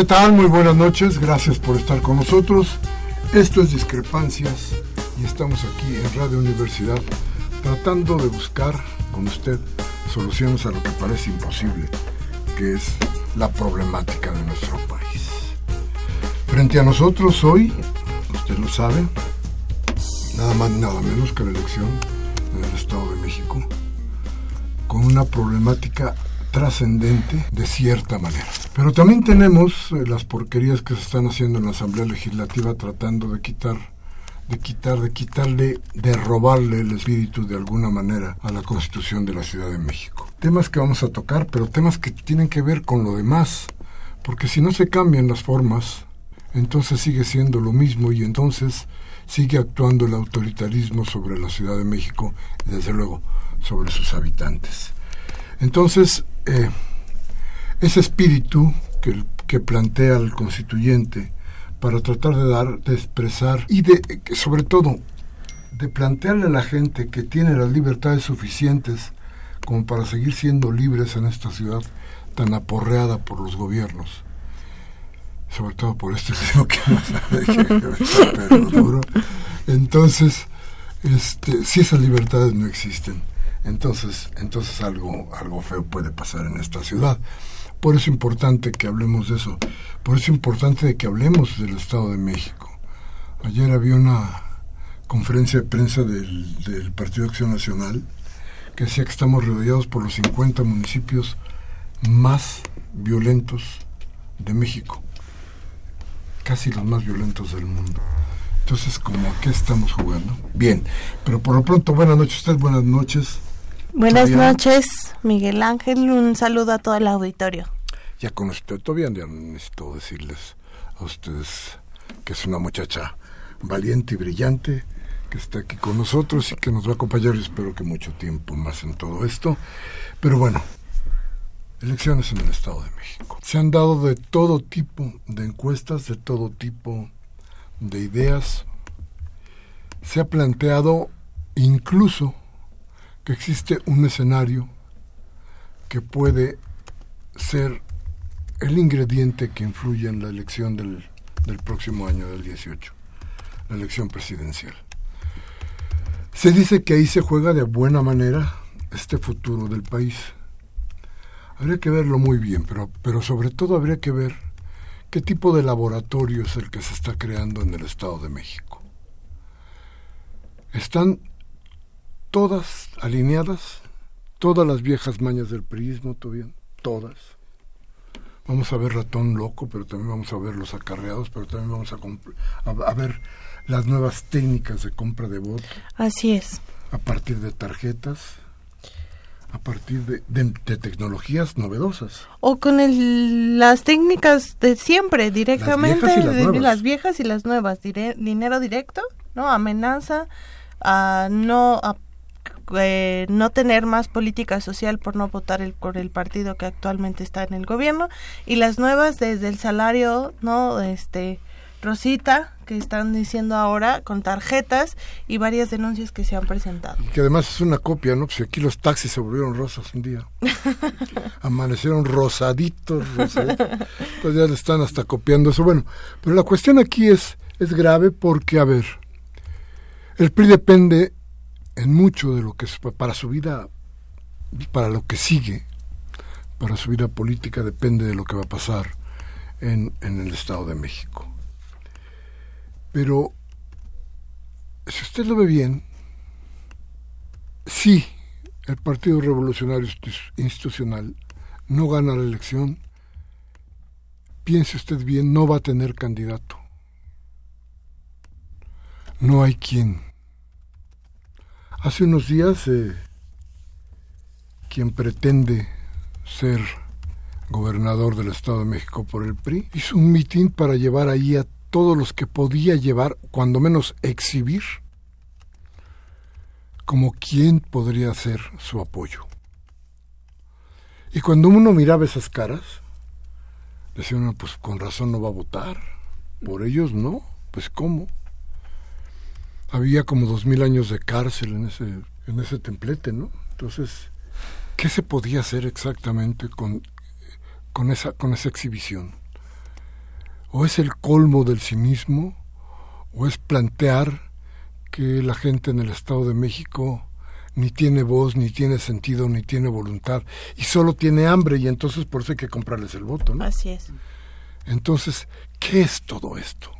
¿Qué tal? Muy buenas noches, gracias por estar con nosotros. Esto es Discrepancias y estamos aquí en Radio Universidad tratando de buscar con usted soluciones a lo que parece imposible, que es la problemática de nuestro país. Frente a nosotros hoy, usted lo sabe, nada más ni nada menos que la elección en el Estado de México, con una problemática trascendente de cierta manera. Pero también tenemos eh, las porquerías que se están haciendo en la Asamblea Legislativa tratando de quitar de quitar, de quitarle, de robarle el espíritu de alguna manera a la Constitución de la Ciudad de México. Temas que vamos a tocar, pero temas que tienen que ver con lo demás, porque si no se cambian las formas, entonces sigue siendo lo mismo y entonces sigue actuando el autoritarismo sobre la Ciudad de México y desde luego sobre sus habitantes. Entonces, eh, ese espíritu que, que, plantea el constituyente para tratar de dar, de expresar y de, sobre todo, de plantearle a la gente que tiene las libertades suficientes como para seguir siendo libres en esta ciudad tan aporreada por los gobiernos, sobre todo por este señor que duro. Entonces, este, si esas libertades no existen, entonces, entonces algo, algo feo puede pasar en esta ciudad. Por eso es importante que hablemos de eso. Por eso es importante que hablemos del Estado de México. Ayer había una conferencia de prensa del, Partido Acción Nacional que decía que estamos rodeados por los 50 municipios más violentos de México. Casi los más violentos del mundo. Entonces, ¿como qué estamos jugando? Bien, pero por lo pronto, buenas noches, usted, buenas noches. Buenas noches, Miguel Ángel. Un saludo a todo el auditorio. Ya con usted, todavía necesito decirles a ustedes que es una muchacha valiente y brillante que está aquí con nosotros y que nos va a acompañar, y espero que mucho tiempo más en todo esto. Pero bueno, elecciones en el Estado de México. Se han dado de todo tipo de encuestas, de todo tipo de ideas. Se ha planteado incluso que existe un escenario que puede ser el ingrediente que influye en la elección del, del próximo año, del 18, la elección presidencial. Se dice que ahí se juega de buena manera este futuro del país. Habría que verlo muy bien, pero, pero sobre todo habría que ver qué tipo de laboratorio es el que se está creando en el Estado de México. Están todas alineadas, todas las viejas mañas del priismo, bien, todas. Vamos a ver ratón loco, pero también vamos a ver los acarreados, pero también vamos a, a, ver las nuevas técnicas de compra de voto. Así es. A partir de tarjetas, a partir de, de, tecnologías novedosas. O con el, las técnicas de siempre, directamente, las viejas y las, las, viejas y las nuevas, dinero directo, ¿no? Amenaza a no a eh, no tener más política social por no votar el, por el partido que actualmente está en el gobierno y las nuevas desde el salario no este Rosita que están diciendo ahora con tarjetas y varias denuncias que se han presentado. Y que además es una copia, ¿no? Pues aquí los taxis se volvieron rosas un día. Amanecieron rosaditos, rosaditos. Pues ya le están hasta copiando eso. Bueno, pero la cuestión aquí es Es grave porque, a ver, el PRI depende en mucho de lo que para su vida, para lo que sigue, para su vida política depende de lo que va a pasar en, en el Estado de México. Pero, si usted lo ve bien, sí, el Partido Revolucionario Institucional no gana la elección, piense usted bien, no va a tener candidato. No hay quien. Hace unos días, eh, quien pretende ser gobernador del Estado de México por el PRI, hizo un mitin para llevar ahí a todos los que podía llevar, cuando menos exhibir, como quién podría ser su apoyo. Y cuando uno miraba esas caras, decía uno, pues con razón no va a votar, por ellos no, pues cómo. Había como dos mil años de cárcel en ese, en ese templete, ¿no? Entonces, ¿qué se podía hacer exactamente con, con, esa, con esa exhibición? ¿O es el colmo del cinismo? ¿O es plantear que la gente en el Estado de México ni tiene voz, ni tiene sentido, ni tiene voluntad, y solo tiene hambre, y entonces por eso hay que comprarles el voto, ¿no? Así es. Entonces, ¿qué es todo esto?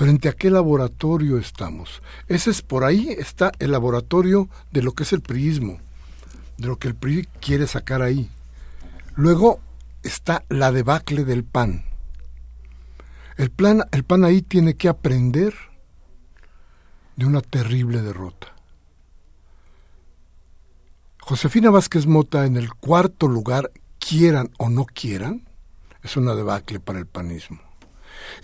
¿Frente a qué laboratorio estamos? Ese es por ahí está el laboratorio de lo que es el priismo, de lo que el PRI quiere sacar ahí. Luego está la debacle del PAN. El, plan, el PAN ahí tiene que aprender de una terrible derrota. Josefina Vázquez Mota en el cuarto lugar, quieran o no quieran, es una debacle para el panismo.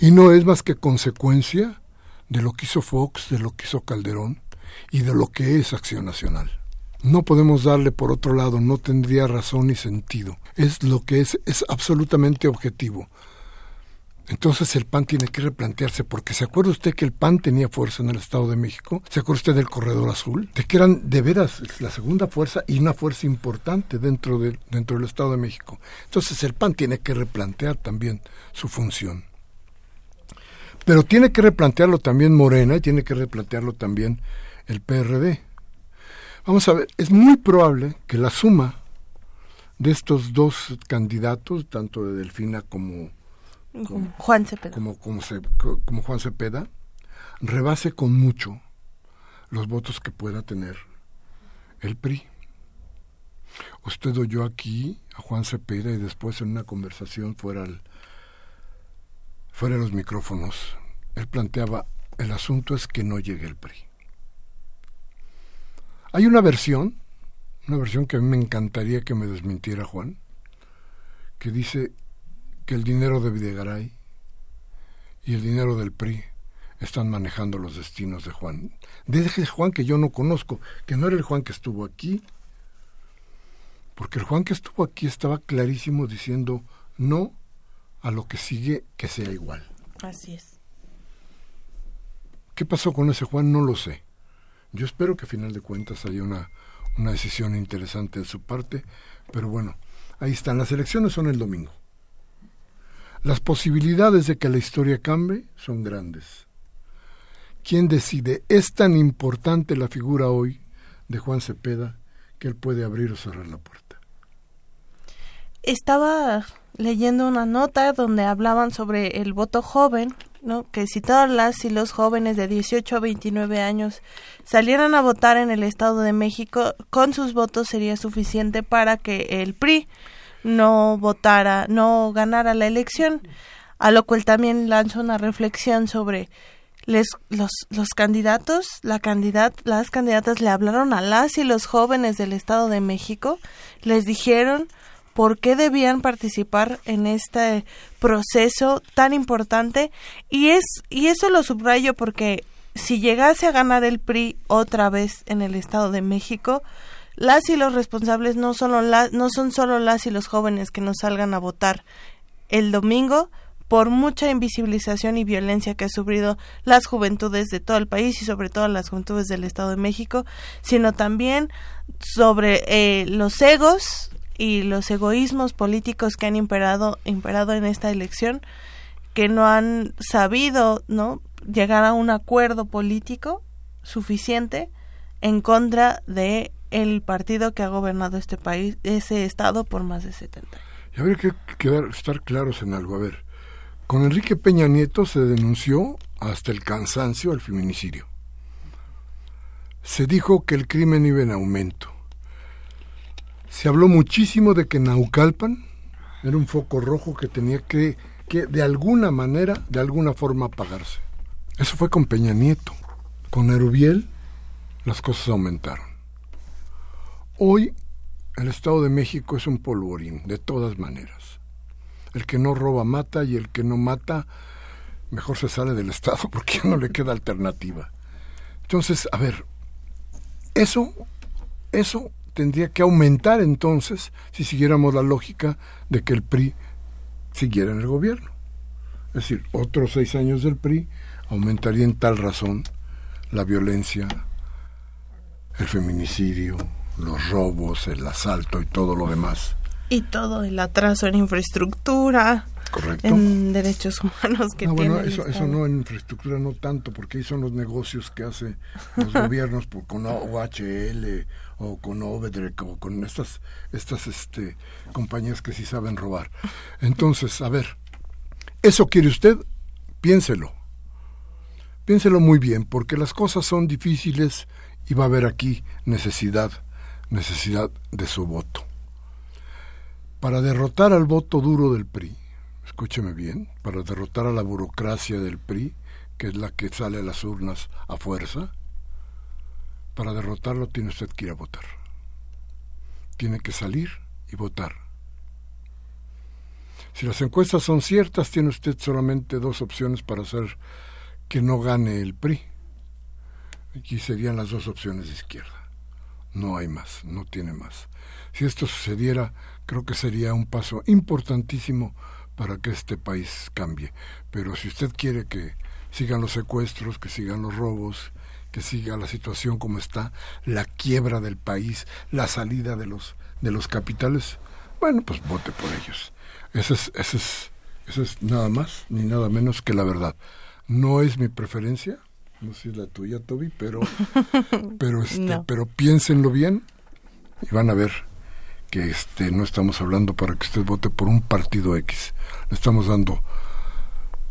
Y no es más que consecuencia de lo que hizo Fox, de lo que hizo Calderón y de lo que es Acción Nacional. No podemos darle por otro lado, no tendría razón ni sentido. Es lo que es, es absolutamente objetivo. Entonces el PAN tiene que replantearse, porque ¿se acuerda usted que el PAN tenía fuerza en el Estado de México? ¿Se acuerda usted del Corredor Azul? De que eran de veras la segunda fuerza y una fuerza importante dentro, de, dentro del Estado de México. Entonces el PAN tiene que replantear también su función. Pero tiene que replantearlo también Morena y tiene que replantearlo también el PRD. Vamos a ver, es muy probable que la suma de estos dos candidatos, tanto de Delfina como como Juan Cepeda. Como, como, Juan Cepeda, rebase con mucho los votos que pueda tener el PRI. Usted oyó aquí a Juan Cepeda y después en una conversación fuera, fuera de los micrófonos, él planteaba, el asunto es que no llegue el PRI. Hay una versión, una versión que a mí me encantaría que me desmintiera Juan, que dice que el dinero de Videgaray y el dinero del PRI están manejando los destinos de Juan. De ese Juan que yo no conozco, que no era el Juan que estuvo aquí, porque el Juan que estuvo aquí estaba clarísimo diciendo no a lo que sigue que sea igual. Así es. ¿Qué pasó con ese Juan? No lo sé. Yo espero que a final de cuentas haya una, una decisión interesante de su parte, pero bueno, ahí están. Las elecciones son el domingo. Las posibilidades de que la historia cambie son grandes. ¿Quién decide? Es tan importante la figura hoy de Juan Cepeda que él puede abrir o cerrar la puerta. Estaba leyendo una nota donde hablaban sobre el voto joven, ¿no? que si todas las y los jóvenes de 18 a 29 años salieran a votar en el Estado de México, con sus votos sería suficiente para que el PRI no votara, no ganara la elección, a lo cual también lanzó una reflexión sobre les, los, los candidatos, la candidat, las candidatas le hablaron a las y los jóvenes del Estado de México, les dijeron por qué debían participar en este proceso tan importante. Y es y eso lo subrayo porque si llegase a ganar el PRI otra vez en el Estado de México, las y los responsables no, solo no son solo las y los jóvenes que nos salgan a votar el domingo por mucha invisibilización y violencia que ha sufrido las juventudes de todo el país y sobre todo las juventudes del Estado de México, sino también sobre eh, los egos y los egoísmos políticos que han imperado, imperado en esta elección que no han sabido, ¿no? llegar a un acuerdo político suficiente en contra de el partido que ha gobernado este país, ese estado por más de 70 años. Y habría que quedar, estar claros en algo. A ver, con Enrique Peña Nieto se denunció hasta el cansancio el feminicidio. Se dijo que el crimen iba en aumento. Se habló muchísimo de que Naucalpan era un foco rojo que tenía que, que de alguna manera, de alguna forma apagarse. Eso fue con Peña Nieto. Con Erubiel las cosas aumentaron. Hoy el Estado de México es un polvorín, de todas maneras. El que no roba mata y el que no mata mejor se sale del Estado porque ya no le queda alternativa. Entonces, a ver, eso, eso tendría que aumentar entonces si siguiéramos la lógica de que el PRI siguiera en el gobierno. Es decir, otros seis años del PRI aumentaría en tal razón la violencia, el feminicidio, los robos, el asalto y todo lo demás. Y todo el atraso en infraestructura. Correcto. En derechos humanos que no, bueno, eso, eso no en infraestructura no tanto, porque ahí son los negocios que hacen los gobiernos por, con OHL o con Obedrec o con estas, estas este, compañías que sí saben robar. Entonces, a ver, ¿eso quiere usted? Piénselo. Piénselo muy bien, porque las cosas son difíciles y va a haber aquí necesidad, necesidad de su voto. Para derrotar al voto duro del PRI, escúcheme bien, para derrotar a la burocracia del PRI, que es la que sale a las urnas a fuerza, para derrotarlo tiene usted que ir a votar. Tiene que salir y votar. Si las encuestas son ciertas, tiene usted solamente dos opciones para hacer que no gane el PRI Aquí serían las dos opciones de izquierda. No hay más, no tiene más. Si esto sucediera, creo que sería un paso importantísimo para que este país cambie. Pero si usted quiere que sigan los secuestros, que sigan los robos, que siga la situación como está, la quiebra del país, la salida de los de los capitales, bueno, pues vote por ellos. Eso es, eso es, eso es nada más ni nada menos que la verdad. No es mi preferencia, no sé si es la tuya, Toby, pero, pero, este, pero piénsenlo bien y van a ver que este, no estamos hablando para que usted vote por un partido X. Le estamos dando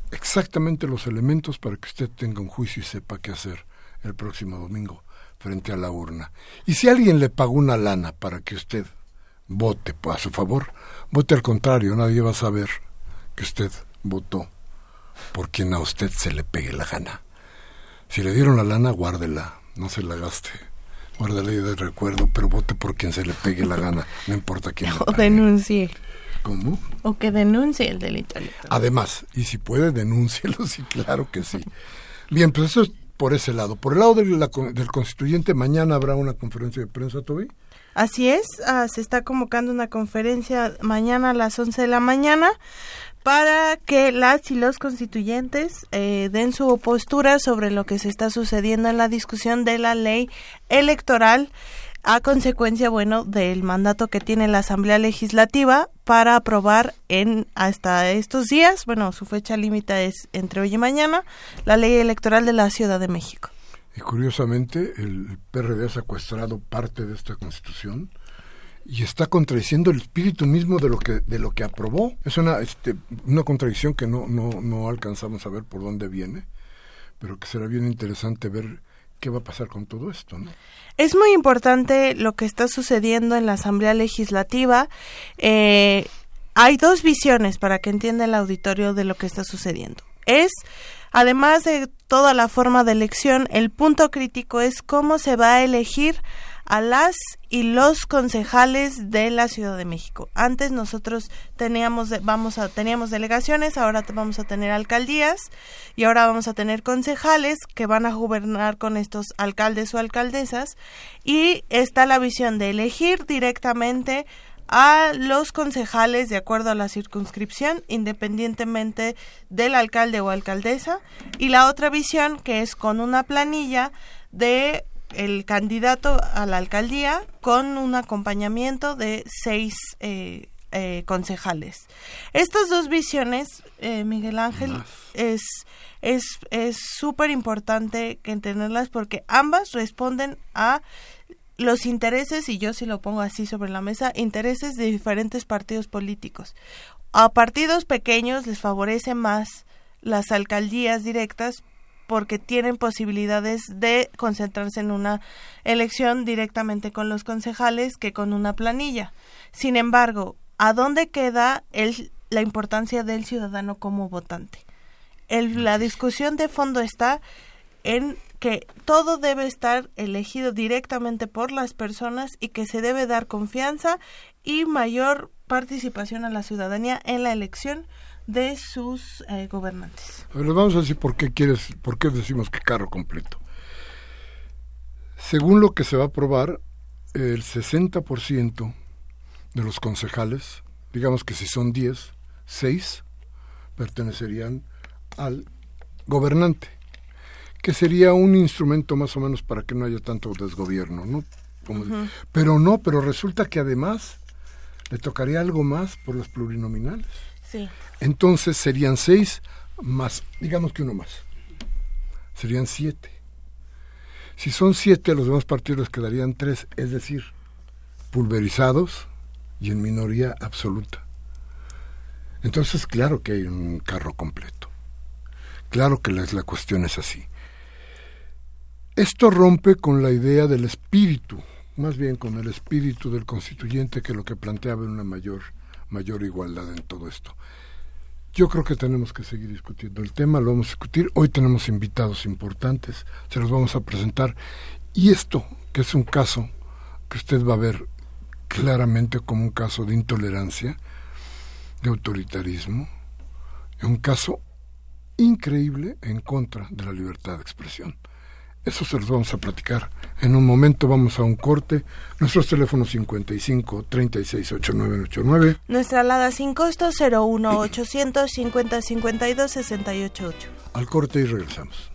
exactamente los elementos para que usted tenga un juicio y sepa qué hacer el próximo domingo frente a la urna. Y si alguien le pagó una lana para que usted vote a su favor, vote al contrario, nadie va a saber que usted votó por quien a usted se le pegue la gana. Si le dieron la lana, guárdela, no se la gaste. Guárdela de recuerdo, pero vote por quien se le pegue la gana, no importa quién. O denuncie. ¿Cómo? O que denuncie el delito. Además, y si puede, denúncielo, sí, claro que sí. Bien, pues eso es por ese lado. Por el lado del constituyente, mañana habrá una conferencia de prensa, Toby. Así es, ah, se está convocando una conferencia mañana a las 11 de la mañana para que las y los constituyentes eh, den su postura sobre lo que se está sucediendo en la discusión de la ley electoral a consecuencia, bueno, del mandato que tiene la Asamblea Legislativa para aprobar en hasta estos días, bueno, su fecha límite es entre hoy y mañana, la ley electoral de la Ciudad de México. Y curiosamente, el PRD ha secuestrado parte de esta constitución y está contradiciendo el espíritu mismo de lo que de lo que aprobó es una este, una contradicción que no, no no alcanzamos a ver por dónde viene pero que será bien interesante ver qué va a pasar con todo esto es muy importante lo que está sucediendo en la asamblea legislativa. Eh, hay dos visiones para que entienda el auditorio de lo que está sucediendo. Es además de toda la forma de elección el punto crítico es cómo se va a elegir a las y los concejales de la Ciudad de México. Antes nosotros teníamos vamos a teníamos delegaciones, ahora vamos a tener alcaldías y ahora vamos a tener concejales que van a gobernar con estos alcaldes o alcaldesas y está la visión de elegir directamente a los concejales de acuerdo a la circunscripción, independientemente del alcalde o alcaldesa, y la otra visión que es con una planilla de el candidato a la alcaldía con un acompañamiento de seis eh, eh, concejales. Estas dos visiones, eh, Miguel Ángel, es es súper importante que entenderlas porque ambas responden a los intereses, y yo sí lo pongo así sobre la mesa, intereses de diferentes partidos políticos. A partidos pequeños les favorece más las alcaldías directas porque tienen posibilidades de concentrarse en una elección directamente con los concejales que con una planilla. Sin embargo, ¿a dónde queda el, la importancia del ciudadano como votante? El, la discusión de fondo está en que todo debe estar elegido directamente por las personas y que se debe dar confianza y mayor participación a la ciudadanía en la elección de sus eh, gobernantes. A vamos a decir por qué quieres, por qué decimos que carro completo. Según lo que se va a aprobar, el 60% de los concejales, digamos que si son 10, 6 pertenecerían al gobernante, que sería un instrumento más o menos para que no haya tanto desgobierno, ¿no? Pero no, pero resulta que además le tocaría algo más por los plurinominales. Entonces serían seis más, digamos que uno más. Serían siete. Si son siete, los demás partidos quedarían tres, es decir, pulverizados y en minoría absoluta. Entonces, claro que hay un carro completo. Claro que la, la cuestión es así. Esto rompe con la idea del espíritu, más bien con el espíritu del constituyente que lo que planteaba una mayor, mayor igualdad en todo esto. Yo creo que tenemos que seguir discutiendo el tema, lo vamos a discutir. Hoy tenemos invitados importantes, se los vamos a presentar. Y esto, que es un caso que usted va a ver claramente como un caso de intolerancia, de autoritarismo, un caso increíble en contra de la libertad de expresión. Eso se los vamos a platicar. En un momento vamos a un corte. Nuestros teléfonos 55 36 8989. Nuestra alada sin costo 01 800 50 52 68 Al corte y regresamos.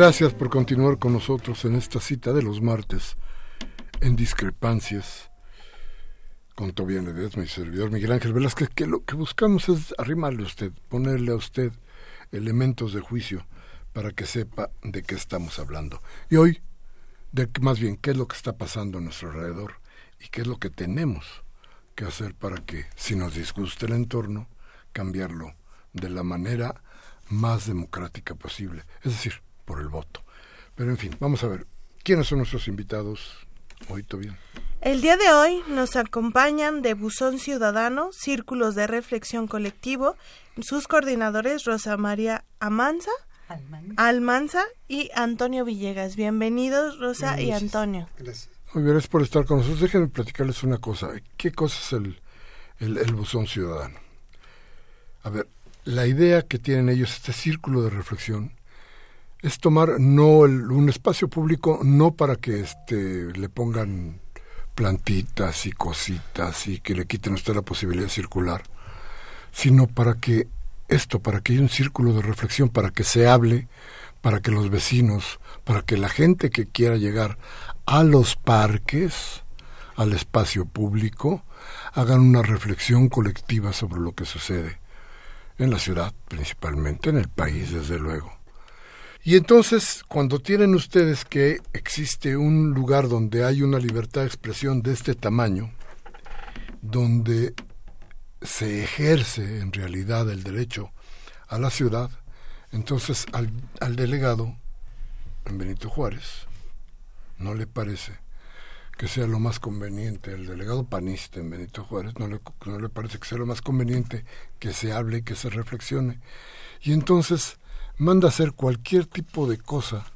Gracias por continuar con nosotros en esta cita de los martes en Discrepancias con Tobias Ledesma y servidor Miguel Ángel Velázquez, que lo que buscamos es arrimarle a usted, ponerle a usted elementos de juicio para que sepa de qué estamos hablando. Y hoy, de más bien, qué es lo que está pasando a nuestro alrededor y qué es lo que tenemos que hacer para que, si nos disgusta el entorno, cambiarlo de la manera más democrática posible. Es decir, por el voto. Pero en fin, vamos a ver, ¿quiénes son nuestros invitados hoy, bien El día de hoy nos acompañan de Buzón Ciudadano, Círculos de Reflexión Colectivo, sus coordinadores Rosa María Amanza, Almanza, y Antonio Villegas. Bienvenidos, Rosa y Antonio. Gracias. Muy bien, gracias por estar con nosotros. Déjenme platicarles una cosa. ¿Qué cosa es el, el, el Buzón Ciudadano? A ver, la idea que tienen ellos, este círculo de reflexión, es tomar no un espacio público no para que este le pongan plantitas y cositas y que le quiten a usted la posibilidad de circular, sino para que esto, para que haya un círculo de reflexión, para que se hable, para que los vecinos, para que la gente que quiera llegar a los parques, al espacio público, hagan una reflexión colectiva sobre lo que sucede en la ciudad, principalmente en el país, desde luego Y entonces, cuando tienen ustedes que existe un lugar donde hay una libertad de expresión de este tamaño, donde se ejerce en realidad el derecho a la ciudad, entonces al, al delegado, en Benito Juárez, no le parece que sea lo más conveniente, el delegado panista en Benito Juárez, no le, no le parece que sea lo más conveniente que se hable y que se reflexione. Y entonces manda hacer cualquier tipo de cosa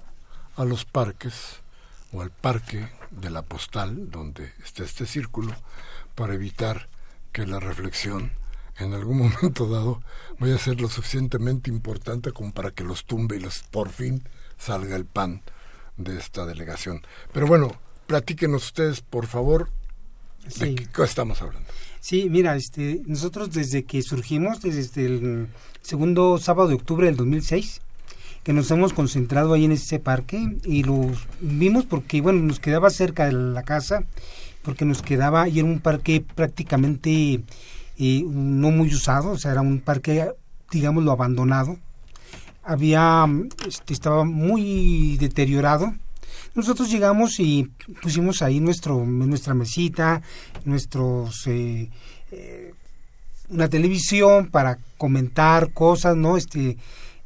a los parques o al parque de la postal donde está este círculo para evitar que la reflexión en algún momento dado vaya a ser lo suficientemente importante como para que los tumbe y los, por fin salga el pan de esta delegación. Pero bueno, platíquenos ustedes, por favor, de qué estamos hablando. Sí, mira, este, nosotros desde que surgimos, desde el segundo sábado de octubre del 2006, que nos hemos concentrado ahí en ese parque y lo vimos porque, bueno, nos quedaba cerca de la casa, porque nos quedaba, y era un parque prácticamente eh, no muy usado, o sea, era un parque, digámoslo, abandonado. Había, este, estaba muy deteriorado. Nosotros llegamos y pusimos ahí nuestro, nuestra mesita, nuestros... Eh, eh, una televisión para comentar cosas, ¿no? Este,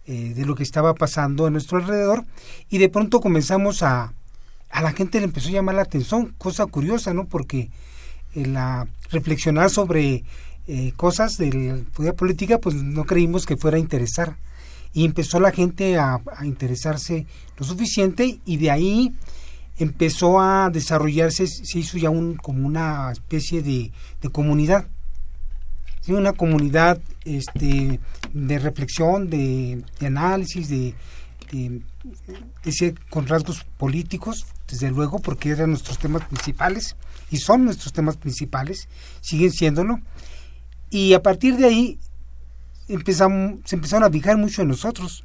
eh, de lo que estaba pasando a nuestro alrededor. Y de pronto comenzamos a a la gente le empezó a llamar la atención cosa curiosa no porque eh, la reflexionar sobre eh, cosas de la política pues no creímos que fuera a interesar y empezó la gente a, interesarse lo suficiente y de ahí empezó a desarrollarse se hizo ya un como una especie de, de comunidad una comunidad este, de reflexión, de, análisis, de, con rasgos políticos, desde luego, porque eran nuestros temas principales y son nuestros temas principales, siguen siéndolo. Y a partir de ahí se empezaron a fijar mucho en nosotros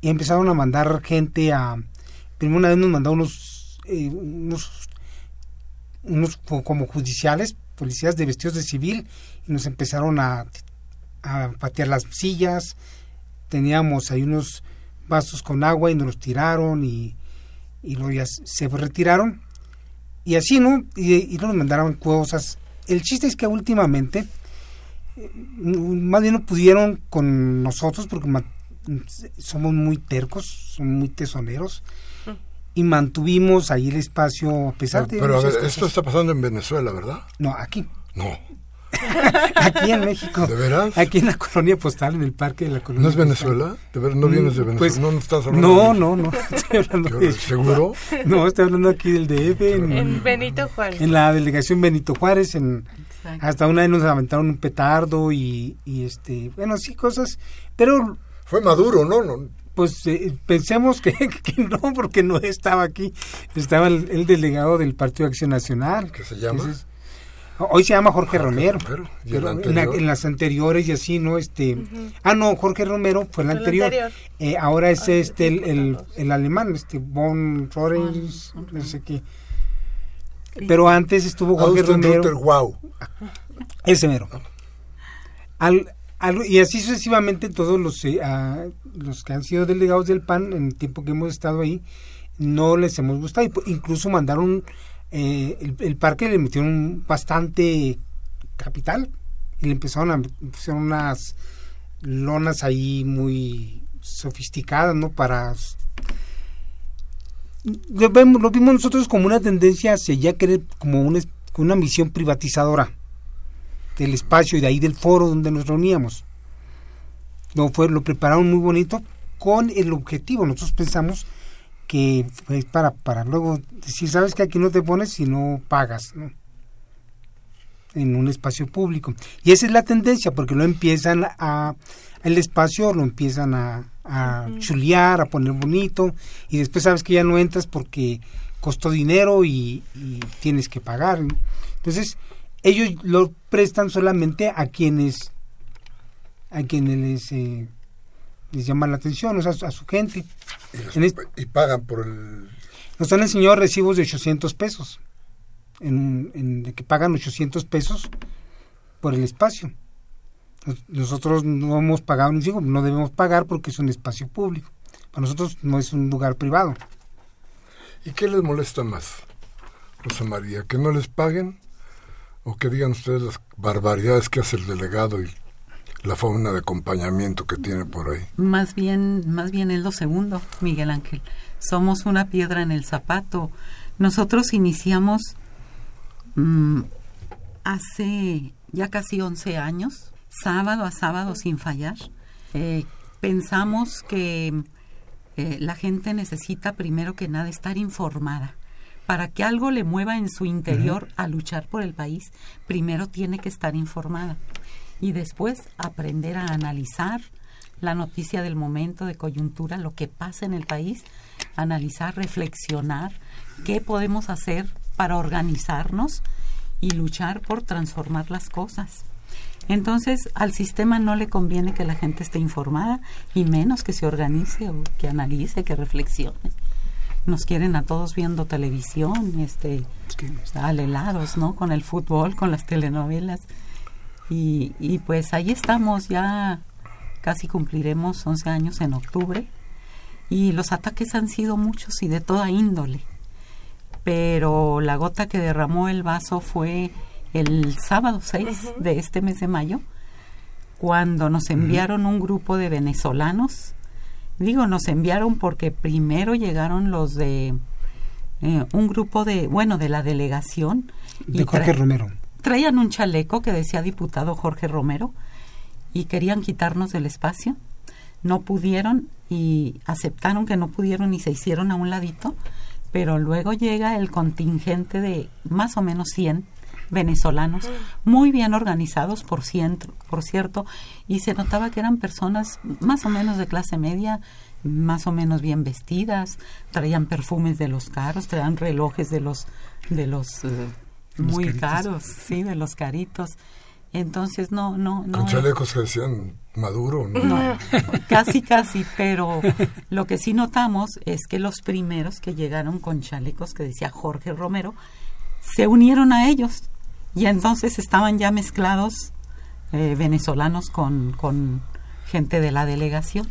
y empezaron a mandar gente a... Primero una vez nos mandaron unos, eh, unos, unos como judiciales, policías de vestidos de civil, y nos empezaron a, a patear las sillas, teníamos ahí unos vasos con agua y nos los tiraron y, y luego ya se retiraron y así, ¿no? Y, y nos mandaron cosas. El chiste es que últimamente, más bien no pudieron con nosotros porque somos muy tercos, somos muy tesoneros y mantuvimos ahí el espacio a pesar de... Pero a ver, esto está pasando en Venezuela, ¿verdad? No, aquí. No. aquí en México. ¿De veras? Aquí en la colonia postal, en el parque de la colonia. ¿No es Venezuela? ¿De ver, ¿No vienes de Venezuela? Pues, no, no estás hablando No, no, no. Estoy hablando de ¿Seguro? No, estoy hablando aquí del DF. En, en, Benito Juárez. En la delegación Benito Juárez. En, hasta una vez nos aventaron un petardo y, y este, bueno, sí, cosas. Pero. Fue Maduro, ¿no? no pues eh, pensemos que, que, no, porque no estaba aquí. Estaba el, delegado del Partido de Acción Nacional. ¿Qué se llama? Hoy se llama Jorge, Romero. en, las anteriores y así, ¿no? Este, Ah, no, Jorge Romero fue el anterior. Eh, ahora es este el, el, alemán, este Von Florens, no sé qué. Pero antes estuvo Jorge Romero. wow. Ese mero. Al, y así sucesivamente todos los, eh, los que han sido delegados del PAN en el tiempo que hemos estado ahí, no les hemos gustado. Incluso mandaron eh, el, parque le metieron bastante capital y le empezaron a hacer unas lonas ahí muy sofisticadas, ¿no? Para lo, lo vimos nosotros como una tendencia hacia ya querer como una, una misión privatizadora del espacio y de ahí del foro donde nos reuníamos. No fue, lo prepararon muy bonito con el objetivo. Nosotros pensamos que es para, para luego decir, sabes que aquí no te pones si no pagas, ¿no? En un espacio público. Y esa es la tendencia, porque lo empiezan a, el espacio lo empiezan a, a chulear, a poner bonito, y después sabes que ya no entras porque costó dinero y, tienes que pagar. Entonces, ellos lo prestan solamente a quienes a quienes les eh, les llama la atención, o sea, a su gente. Y, pagan por el... Nos han enseñado recibos de 800 pesos, en, en, que pagan 800 pesos por el espacio. Nosotros no hemos pagado, digo, no debemos pagar porque es un espacio público. para nosotros no es un lugar privado. ¿Y qué les molesta más, Rosa María? ¿Que no les paguen? ¿O que digan ustedes las barbaridades que hace el delegado y la fauna de acompañamiento que tiene por ahí? Más bien, más bien es lo segundo, Miguel Ángel. Somos una piedra en el zapato. Nosotros iniciamos mm, hace ya casi 11 años, sábado a sábado sin fallar. Eh, pensamos que eh, la gente necesita primero que nada estar informada. Para que algo le mueva en su interior a luchar por el país, primero tiene que estar informada y después aprender a analizar la noticia del momento de coyuntura, lo que pasa en el país, analizar, reflexionar qué podemos hacer para organizarnos y luchar por transformar las cosas. Entonces, al sistema no le conviene que la gente esté informada y menos que se organice o que analice, que reflexione. Nos quieren a todos viendo televisión, este, alelados, ¿no? Con el fútbol, con las telenovelas. Y, y pues ahí estamos, ya casi cumpliremos 11 años en octubre. Y los ataques han sido muchos y de toda índole. Pero la gota que derramó el vaso fue el sábado 6 de este mes de mayo, cuando nos enviaron un grupo de venezolanos. Digo, nos enviaron porque primero llegaron los de eh, un grupo de, bueno, de la delegación. De Jorge Romero. Traían un chaleco que decía diputado Jorge Romero y querían quitarnos del espacio. No pudieron y aceptaron que no pudieron y se hicieron a un ladito, pero luego llega el contingente de más o menos 100 venezolanos, muy bien organizados, por, ciento, por cierto, y se notaba que eran personas más o menos de clase media, más o menos bien vestidas, traían perfumes de los caros, traían relojes de los de los eh, muy caros, sí, de los caritos. Entonces no, no, no. Con chalecos que decían Maduro. ¿no? casi, casi, pero lo que sí notamos es que los primeros que llegaron con chalecos que decía Jorge Romero se unieron a ellos y entonces estaban ya mezclados eh, venezolanos con, con gente de la delegación.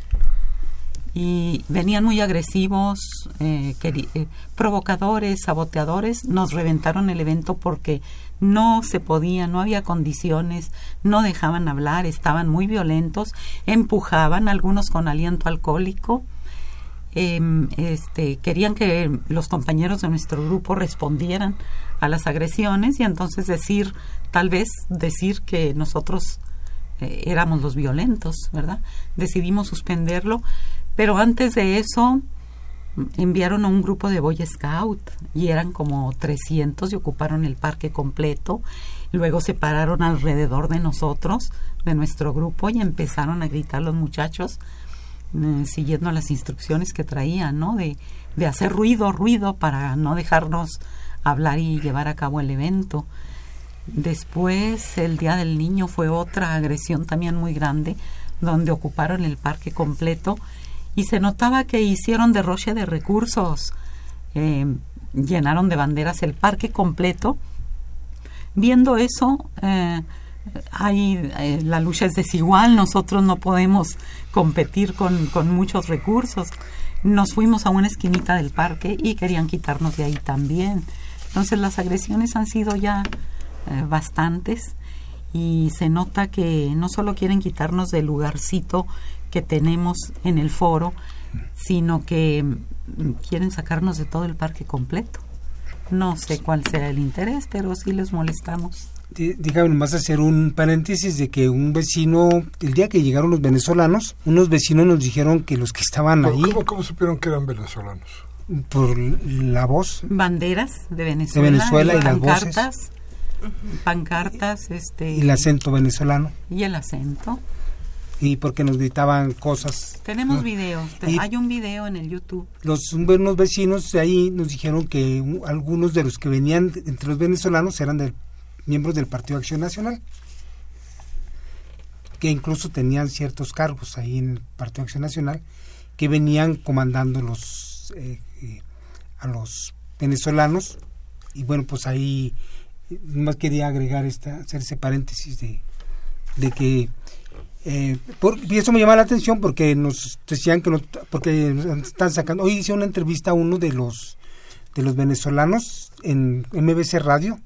Y venían muy agresivos, eh, eh, provocadores, saboteadores, nos reventaron el evento porque no se podía, no había condiciones, no dejaban hablar, estaban muy violentos, empujaban, algunos con aliento alcohólico, em, este, querían que los compañeros de nuestro grupo respondieran a las agresiones y entonces decir, tal vez decir que nosotros eh, éramos los violentos, ¿verdad? Decidimos suspenderlo, pero antes de eso enviaron a un grupo de Boy Scout y eran como 300 y ocuparon el parque completo. Luego se pararon alrededor de nosotros, de nuestro grupo, y empezaron a gritar los muchachos, eh, siguiendo las instrucciones que traían, ¿no? De, de hacer ruido, ruido, para no dejarnos hablar y llevar a cabo el evento. Después, el Día del Niño fue otra agresión también muy grande, donde ocuparon el parque completo y se notaba que hicieron derroche de recursos, eh, llenaron de banderas el parque completo. Viendo eso, eh, eh, la lucha es desigual, nosotros no podemos competir con, con muchos recursos. Nos fuimos a una esquinita del parque y querían quitarnos de ahí también. Entonces las agresiones han sido ya eh, bastantes y se nota que no solo quieren quitarnos del lugarcito que tenemos en el foro, sino que mm, quieren sacarnos de todo el parque completo. No sé cuál será el interés, pero sí les molestamos. Dígame más hacer un paréntesis de que un vecino, el día que llegaron los venezolanos, unos vecinos nos dijeron que los que estaban ahí... ¿Cómo, cómo supieron que eran venezolanos? por la voz. Banderas de Venezuela. De Venezuela y, las voces. Pancartas, este. Y el acento venezolano. Y el acento. Y porque nos gritaban cosas. Tenemos videos, hay un video en el YouTube. Los unos vecinos de ahí nos dijeron que algunos de los que venían entre los venezolanos eran de, miembros del Partido Acción Nacional que incluso tenían ciertos cargos ahí en el Partido Acción Nacional que venían comandando los eh, a los venezolanos y bueno pues ahí más quería agregar esta hacer ese paréntesis de, de que Eh, y eso me llama la atención porque nos decían que no, porque están sacando. Hoy hice una entrevista a uno de los de los venezolanos en MBC Radio.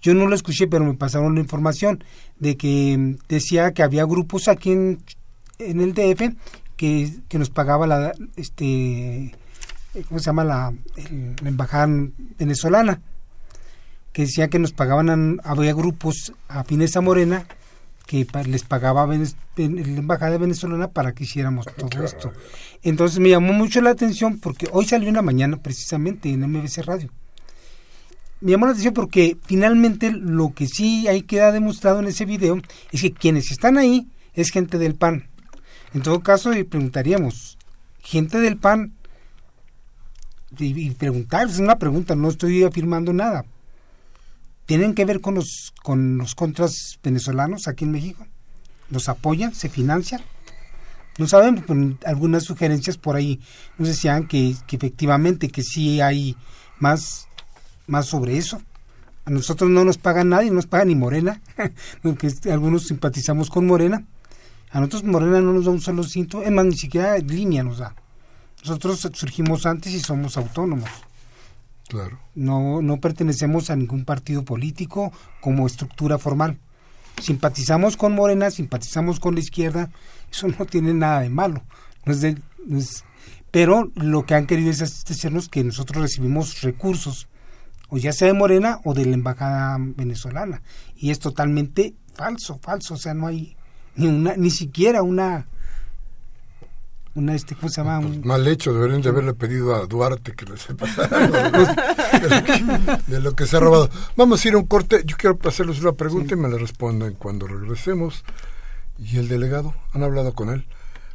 Yo no lo escuché, pero me pasaron la información de que decía que había grupos aquí en, en el DF que, que nos pagaba la este ¿cómo se llama la, la embajada venezolana? Que decía que nos pagaban había grupos a Pinesa Morena que les pagaba la embajada venezolana para que hiciéramos todo esto. Entonces me llamó mucho la atención porque hoy salió una mañana precisamente en MBC Radio. Me llamó la atención porque finalmente lo que sí ahí queda demostrado en ese video es que quienes están ahí es gente del PAN. En todo caso, preguntaríamos, gente del PAN, y, preguntar, es una pregunta, no estoy afirmando nada, tienen que ver con los, con los contras venezolanos aquí en México? ¿Los apoyan? ¿Se financian? No sabemos, algunas sugerencias por ahí nos decían que, efectivamente que sí hay más, más sobre eso. A nosotros no nos paga nadie, no nos paga ni Morena, porque algunos simpatizamos con Morena. A nosotros Morena no nos da un solo cinto, es más, ni siquiera línea nos da. Nosotros surgimos antes y somos autónomos. Claro. No, no pertenecemos a ningún partido político como estructura formal. Simpatizamos con Morena, simpatizamos con la izquierda, eso no tiene nada de malo. No es pero lo que han querido es hacernos que nosotros recibimos recursos, o ya sea de Morena o de la embajada venezolana. Y es totalmente falso, falso. O sea, no hay ni, una, ni siquiera una una este ¿cómo se llama? Pues, mal hecho, deberían de haberle pedido a Duarte que les pasara de, lo que se ha robado. Vamos a ir a un corte, yo quiero hacerles una pregunta y me la responden cuando regresemos. ¿Y el delegado? ¿Han hablado con él?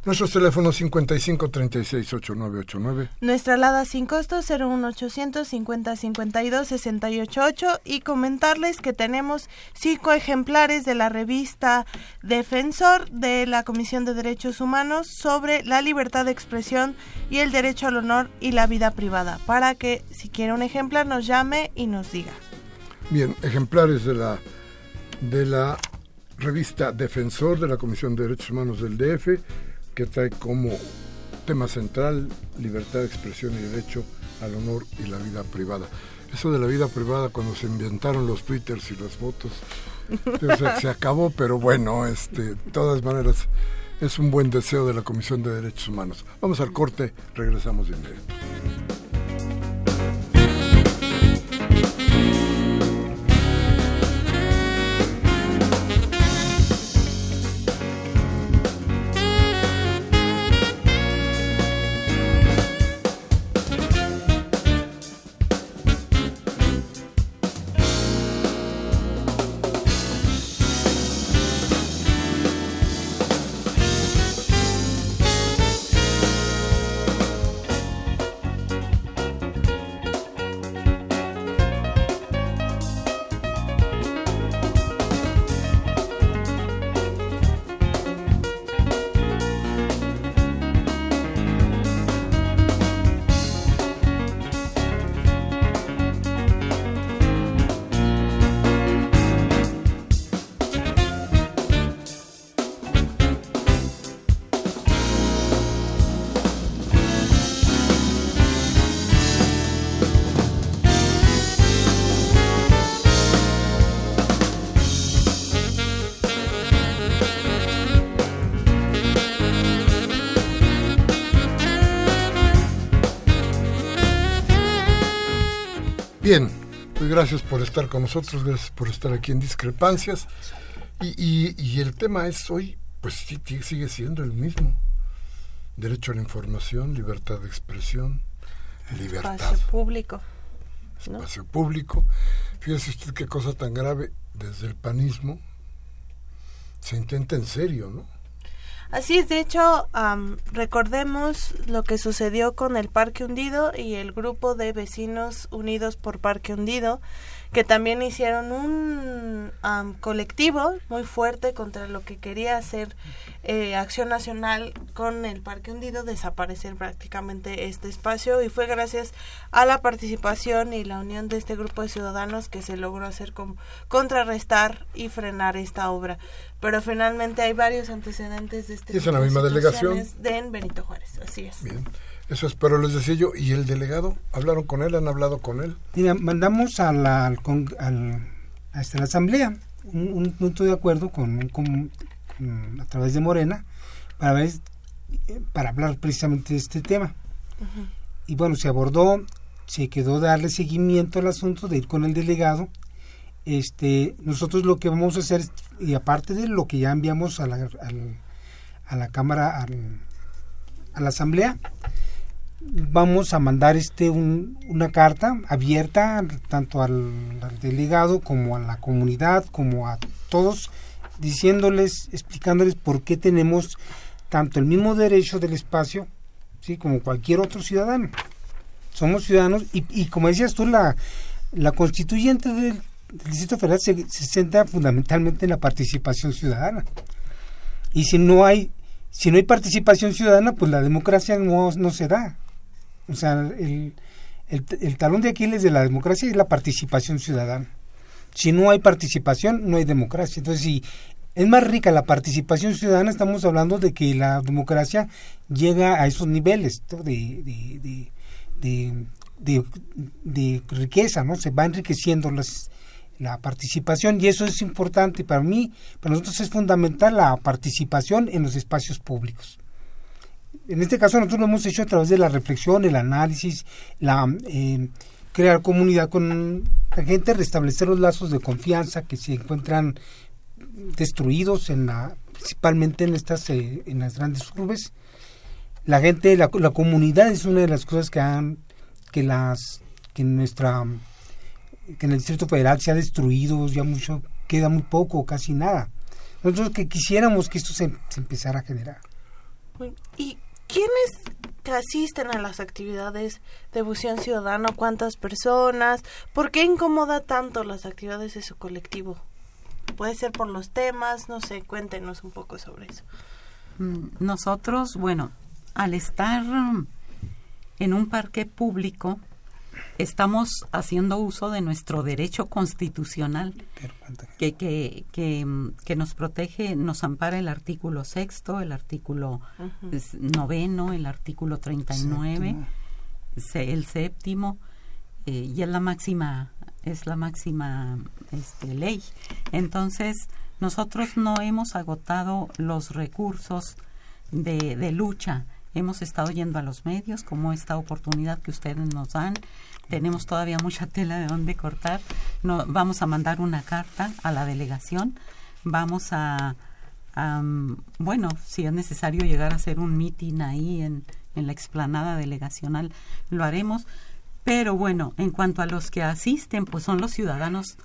Nuestros teléfonos 55 36 8989. Nuestra alada sin costo 01800 50 52 688 y comentarles que tenemos cinco ejemplares de la revista Defensor de la Comisión de Derechos Humanos sobre la libertad de expresión y el derecho al honor y la vida privada para que si quiere un ejemplar nos llame y nos diga. Bien, ejemplares de la de la revista Defensor de la Comisión de Derechos Humanos del DF que trae como tema central libertad de expresión y derecho al honor y la vida privada. Eso de la vida privada cuando se inventaron los twitters y las fotos, se acabó, pero bueno, este, de todas maneras es un buen deseo de la Comisión de Derechos Humanos. Vamos al corte, regresamos de inmediato. Gracias por estar con nosotros, gracias por estar aquí en Discrepancias. Y, el tema es hoy, pues sí, sigue siendo el mismo. Derecho a la información, libertad de expresión, libertad. Espacio público. Espacio público. Fíjese usted qué cosa tan grave desde el panismo se intenta en serio, ¿no? Así es, de hecho, recordemos lo que sucedió con el Parque Hundido y el grupo de vecinos unidos por Parque Hundido, que también hicieron un colectivo muy fuerte contra lo que quería hacer eh, Acción Nacional con el Parque Hundido, desaparecer prácticamente este espacio y fue gracias a la participación y la unión de este grupo de ciudadanos que se logró hacer como contrarrestar y frenar esta obra. Pero finalmente hay varios antecedentes de este ¿Es en la misma delegación? De en Benito Juárez, así es. Bien. Eso es, pero les decía yo, ¿y el delegado? ¿Hablaron con él? ¿Han hablado con él? Mira, mandamos a la, al, al, a esta, la asamblea un, punto de acuerdo con, a través de Morena para ver para hablar precisamente de este tema. Y bueno, se abordó, se quedó darle seguimiento al asunto de ir con el delegado. Este, nosotros lo que vamos a hacer, y aparte de lo que ya enviamos a la, a la Cámara, a la Asamblea, vamos a mandar este una carta abierta tanto al, delegado como a la comunidad como a todos diciéndoles explicándoles por qué tenemos tanto el mismo derecho del espacio sí como cualquier otro ciudadano. Somos ciudadanos y, como decías tú la la constituyente del, distrito federal se, se centra fundamentalmente en la participación ciudadana. Y si no hay si no hay participación ciudadana pues la democracia no, no se da o sea, el, el, talón de Aquiles de la democracia es la participación ciudadana. Si no hay participación, no hay democracia. Entonces, si es más rica la participación ciudadana, estamos hablando de que la democracia llega a esos niveles de, de, de, riqueza, ¿no? Se va enriqueciendo las, la participación y eso es importante para mí, para nosotros es fundamental la participación en los espacios públicos en este caso nosotros lo hemos hecho a través de la reflexión, el análisis, la eh, crear comunidad con la gente, restablecer los lazos de confianza que se encuentran destruidos en la, principalmente en estas eh, en las grandes urbes. La gente, la, comunidad es una de las cosas que han que las que nuestra que en el Distrito Federal se ha destruido ya mucho, queda muy poco, casi nada. Nosotros que quisiéramos que esto se, se empezara a generar. ¿Y ¿Quiénes asisten a las actividades de Bución Ciudadano? ¿Cuántas personas? ¿Por qué incomoda tanto las actividades de su colectivo? Puede ser por los temas, no sé, cuéntenos un poco sobre eso. Mm, nosotros, bueno, al estar en un parque público, estamos haciendo uso de nuestro derecho constitucional que, que, que, nos protege, nos ampara el artículo sexto, el artículo noveno, el artículo 39, el séptimo, eh, y es la máxima, es la máxima este, ley. Entonces, nosotros no hemos agotado los recursos de, de lucha hemos estado yendo a los medios, como esta oportunidad que ustedes nos dan, tenemos todavía mucha tela de dónde cortar. No, vamos a mandar una carta a la delegación. Vamos a, bueno, si es necesario llegar a hacer un meeting ahí en, en la explanada delegacional, lo haremos. Pero bueno, en cuanto a los que asisten, pues son los ciudadanos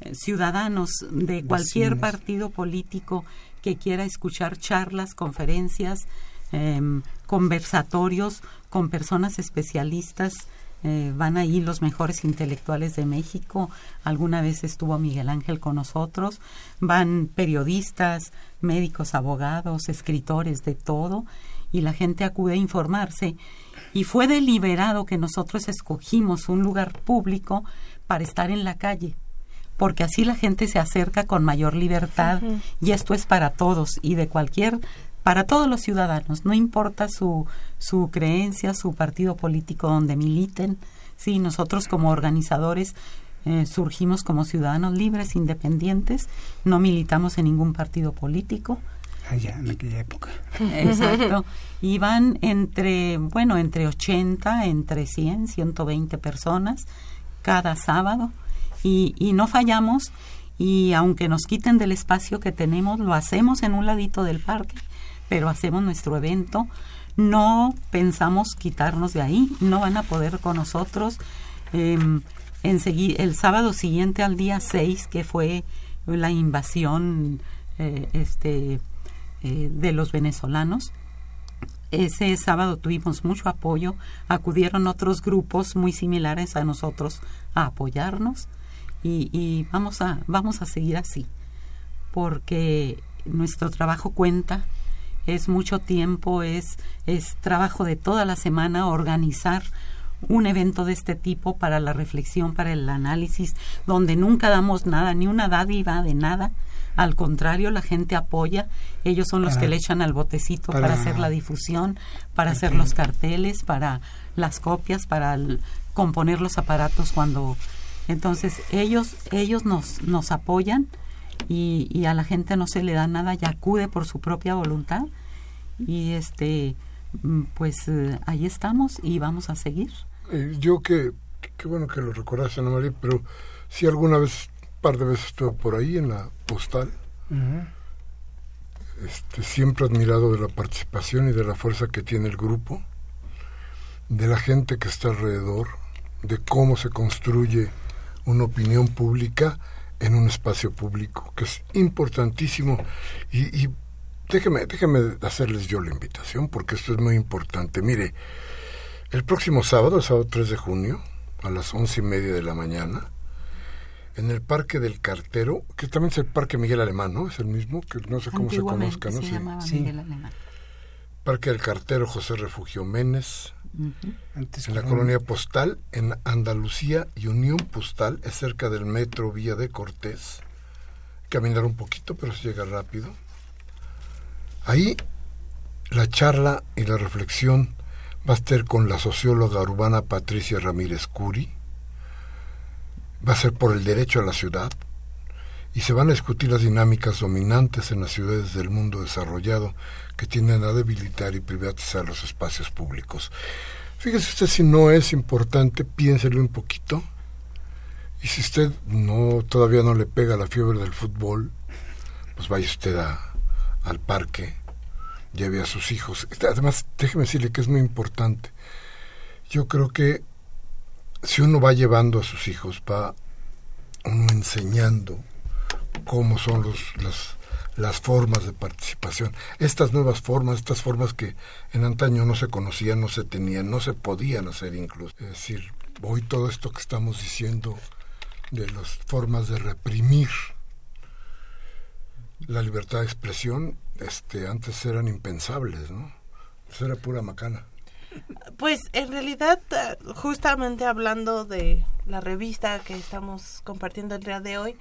eh, ciudadanos de cualquier partido político que quiera escuchar charlas, conferencias, em, conversatorios con personas especialistas eh, van ahí los mejores intelectuales de México. Alguna vez estuvo Miguel Ángel con nosotros. Van periodistas, médicos, abogados, escritores, de todo. Y la gente acude a informarse. Y fue deliberado que nosotros escogimos un lugar público para estar en la calle porque así la gente se acerca con mayor libertad y esto es para todos y de cualquier para todos los ciudadanos, no importa su, su creencia, su partido político donde militen. Sí, nosotros como organizadores eh, surgimos como ciudadanos libres, independientes, no militamos en ningún partido político. Allá, en aquella época. Exacto. Y van entre, bueno, entre 80, entre 100, 120 personas cada sábado. Y, y no fallamos. Y aunque nos quiten del espacio que tenemos, lo hacemos en un ladito del parque pero hacemos nuestro evento. No pensamos quitarnos de ahí, no van a poder con nosotros. Eh, el sábado siguiente al día 6, que fue la invasión eh, este, eh, de los venezolanos, ese sábado tuvimos mucho apoyo, acudieron otros grupos muy similares a nosotros a apoyarnos y, y vamos a vamos a seguir así porque nuestro trabajo cuenta es mucho tiempo es es trabajo de toda la semana organizar un evento de este tipo para la reflexión, para el análisis, donde nunca damos nada, ni una dádiva de nada. Al contrario, la gente apoya. Ellos son los que le echan al botecito para, hacer la difusión, para hacer los carteles, para las copias, para componer los aparatos cuando. Entonces ellos ellos nos nos apoyan y, y a la gente no se le da nada y acude por su propia voluntad y este mm, pues eh, ahí estamos y vamos a seguir. Eh, yo que, qué bueno que lo recordaste, Ana María, pero si alguna vez, un par de veces estuve por ahí en la postal, este, siempre admirado de la participación y de la fuerza que tiene el grupo, de la gente que está alrededor, de cómo se construye una opinión pública en un espacio público, que es importantísimo. Y, y déjeme, déjeme hacerles yo la invitación, porque esto es muy importante. Mire, el próximo sábado, el sábado 3 de junio, a las once y media de la mañana, en el Parque del Cartero, que también es el Parque Miguel Alemán, ¿no? Es el mismo, que no sé cómo se conozca, ¿no? sí. Miguel Alemán. Parque del Cartero José Refugio Menes, en la colonia postal, en Andalucía y Unión Postal, es cerca del metro Villa de Cortés. Caminar un poquito, pero se llega rápido. Ahí la charla y la reflexión va a estar con la socióloga urbana Patricia Ramírez Curi, va a ser por el derecho a la ciudad, y se van a discutir las dinámicas dominantes en las ciudades del mundo desarrollado que tienden a debilitar y privatizar los espacios públicos. Fíjese usted si no es importante, piénselo un poquito. Y si usted no todavía no le pega la fiebre del fútbol, pues vaya usted al parque lleve a sus hijos. Además, déjeme decirle que es muy importante. Yo creo que si uno va llevando a sus hijos, va uno enseñando cómo son los, las, formas de participación. Estas nuevas formas, estas formas que en antaño no se conocían, no se tenían, no se podían hacer incluso. Es decir, hoy todo esto que estamos diciendo de las formas de reprimir la libertad de expresión este, antes eran impensables, ¿no? Pues era pura macana. Pues en realidad, eh, justamente hablando de la revista que estamos compartiendo el día de hoy,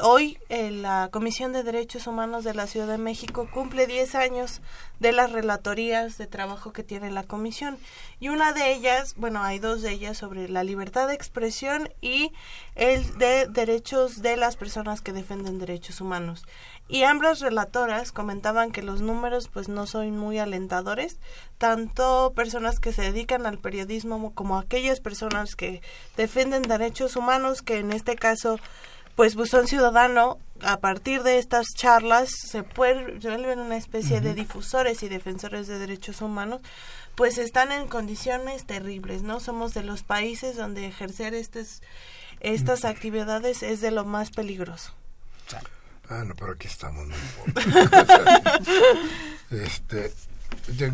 hoy eh, la Comisión de Derechos Humanos de la Ciudad de México cumple 10 años de las relatorías de trabajo que tiene la comisión y una de ellas, bueno, hay dos de ellas sobre la libertad de expresión y el de derechos de las personas que defienden derechos humanos. Y ambas relatoras comentaban que los números pues no son muy alentadores, tanto personas que se dedican al periodismo como aquellas personas que defienden derechos humanos, que en este caso pues Buzón Ciudadano, a partir de estas charlas, se vuelven una especie de difusores y defensores de derechos humanos, pues están en condiciones terribles, ¿no? Somos de los países donde ejercer estas, estas actividades es de lo más peligroso. Ah, no, pero aquí estamos. este,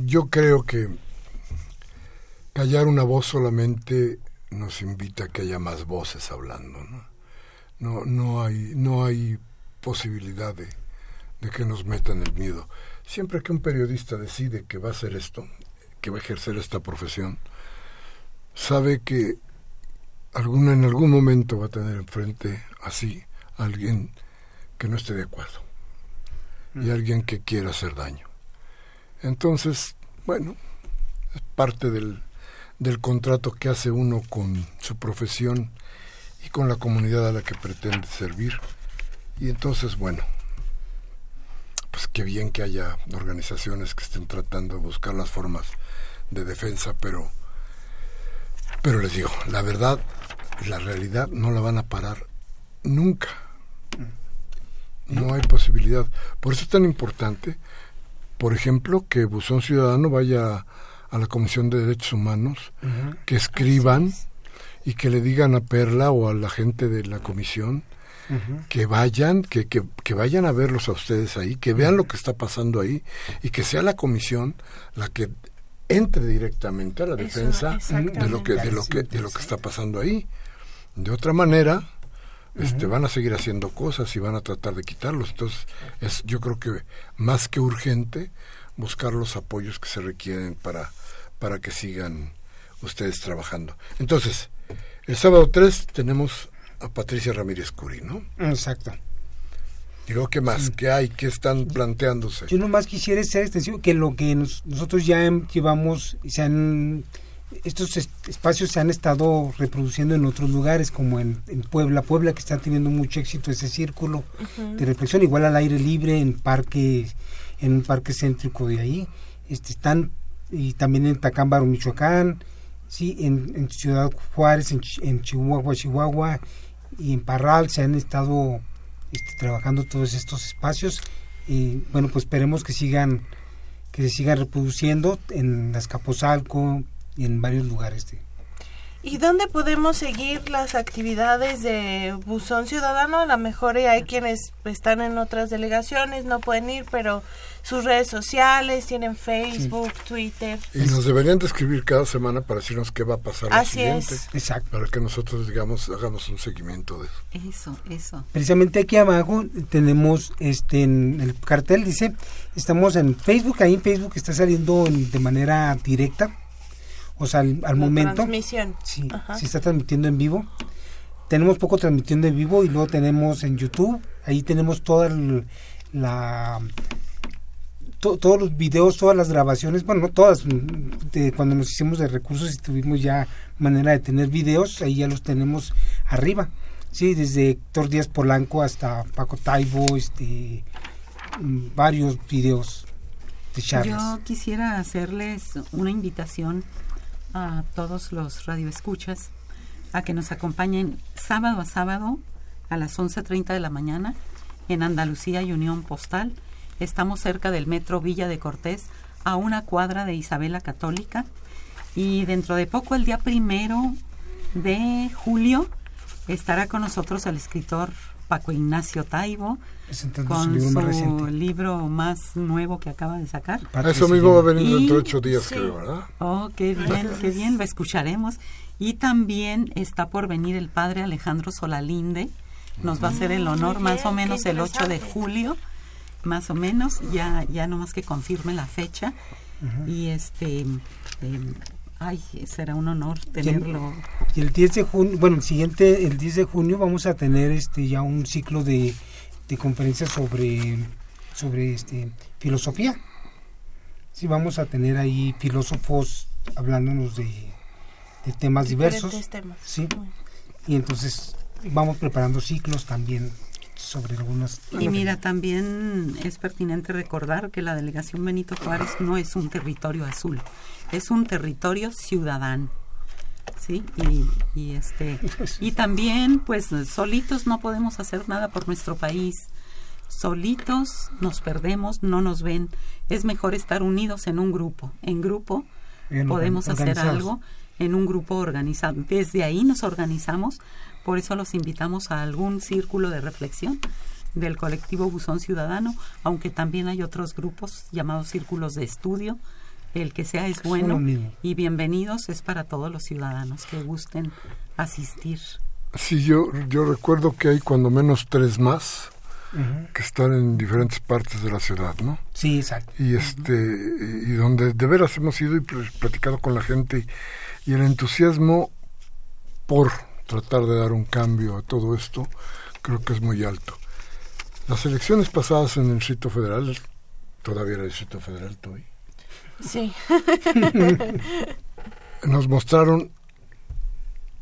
yo creo que callar una voz solamente nos invita a que haya más voces hablando, ¿no? No, no hay, no hay posibilidad de, de que nos metan el miedo. Siempre que un periodista decide que va a hacer esto, que va a ejercer esta profesión, sabe que alguna, en algún momento va a tener enfrente así alguien que no esté de acuerdo y alguien que quiera hacer daño. Entonces, bueno, es parte del, del contrato que hace uno con su profesión y con la comunidad a la que pretende servir. Y entonces, bueno, pues qué bien que haya organizaciones que estén tratando de buscar las formas de defensa, pero, pero les digo, la verdad, la realidad no la van a parar nunca. No hay posibilidad. Por eso es tan importante, por ejemplo, que Buzón Ciudadano vaya a la Comisión de Derechos Humanos, que escriban y que le digan a Perla o a la gente de la comisión que vayan, que, que, que, vayan a verlos a ustedes ahí, que vean lo que está pasando ahí y que sea la comisión la que entre directamente a la defensa de lo que de lo que de lo que está pasando ahí. De otra manera, este, van a seguir haciendo cosas y van a tratar de quitarlos. Entonces, es, yo creo que más que urgente buscar los apoyos que se requieren para, para que sigan ustedes trabajando. Entonces, el sábado 3 tenemos a Patricia Ramírez Curi, ¿no? Exacto. Digo, ¿qué más? ¿Qué hay? ¿Qué están planteándose? Yo nomás quisiera ser extensivo que lo que nosotros ya llevamos, se han, estos espacios se han estado reproduciendo en otros lugares, como en, Puebla, Puebla que está teniendo mucho éxito ese círculo de reflexión, igual al aire libre, en parque, en un parque céntrico de ahí, este, están, y también en Tacámbaro, Michoacán, sí, en, Ciudad Juárez, en, en Chihuahua, Chihuahua, y en Parral se han estado este, trabajando todos estos espacios y bueno pues esperemos que sigan que se sigan reproduciendo en Azcapotzalco y en varios lugares de, ¿Y dónde podemos seguir las actividades de Buzón Ciudadano? A lo mejor hay quienes están en otras delegaciones, no pueden ir, pero sus redes sociales, tienen Facebook, Twitter. Y nos deberían de escribir cada semana para decirnos qué va a pasar Así siguiente. Es. Exacto. Para que nosotros, digamos, hagamos un seguimiento de eso. Eso, eso. Precisamente aquí abajo tenemos este en el cartel, dice, estamos en Facebook, ahí en Facebook está saliendo de manera directa o sea, al, momento. Transmisión. Sí, se está transmitiendo en vivo. Tenemos poco transmitiendo en vivo y luego tenemos en YouTube. Ahí tenemos toda la. todos los videos, todas las grabaciones, bueno, no todas, de cuando nos hicimos de recursos y tuvimos ya manera de tener videos, ahí ya los tenemos arriba. Sí, desde Héctor Díaz Polanco hasta Paco Taibo, este, varios videos de charlas. Yo quisiera hacerles una invitación a todos los radioescuchas a que nos acompañen sábado a sábado a las 11.30 de la mañana en Andalucía y Unión Postal. Estamos cerca del metro Villa de Cortés, a una cuadra de Isabela Católica. Y dentro de poco, el día primero de julio, estará con nosotros el escritor Paco Ignacio Taibo con su libro, más nuevo que acaba de sacar. Eso mismo va a venir dentro de ocho días, creo, ¿verdad? Oh, qué bien, qué bien, lo escucharemos. Y también está por venir el padre Alejandro Solalinde, nos va a hacer el honor más o menos el 8 de julio, más o menos, ya, ya nomás que confirme la fecha. Y este... Em, Ay, será un honor tenerlo. Y el 10 de junio, bueno, el siguiente, el 10 de junio vamos a tener este ya un ciclo de, conferencias sobre, sobre este, filosofía. Sí, vamos a tener ahí filósofos hablándonos de, de temas diversos. Temas. Sí. Y entonces vamos preparando ciclos también sobre algunos. Y mira, también es pertinente recordar que la delegación Benito Juárez no es un territorio azul es un territorio ciudadano. ¿Sí? Y, y, este y también pues solitos no podemos hacer nada por nuestro país. Solitos nos perdemos no nos ven. Es mejor estar unidos en un grupo. En grupo podemos hacer algo en un grupo organizado. Desde ahí nos organizamos. Por eso los invitamos a algún círculo de reflexión del colectivo Buzón Ciudadano aunque también hay otros grupos llamados círculos de estudio el que sea es bueno y bienvenidos es para todos los ciudadanos que gusten asistir. Sí, yo, yo recuerdo que hay cuando menos tres más que están en diferentes partes de la ciudad, ¿no? Sí, exacto. Y, este, y donde de veras hemos ido y platicado con la gente y el entusiasmo por tratar de dar un cambio a todo esto creo que es muy alto. Las elecciones pasadas en el Distrito Federal, todavía era el Distrito Federal, todavía Sí. Nos mostraron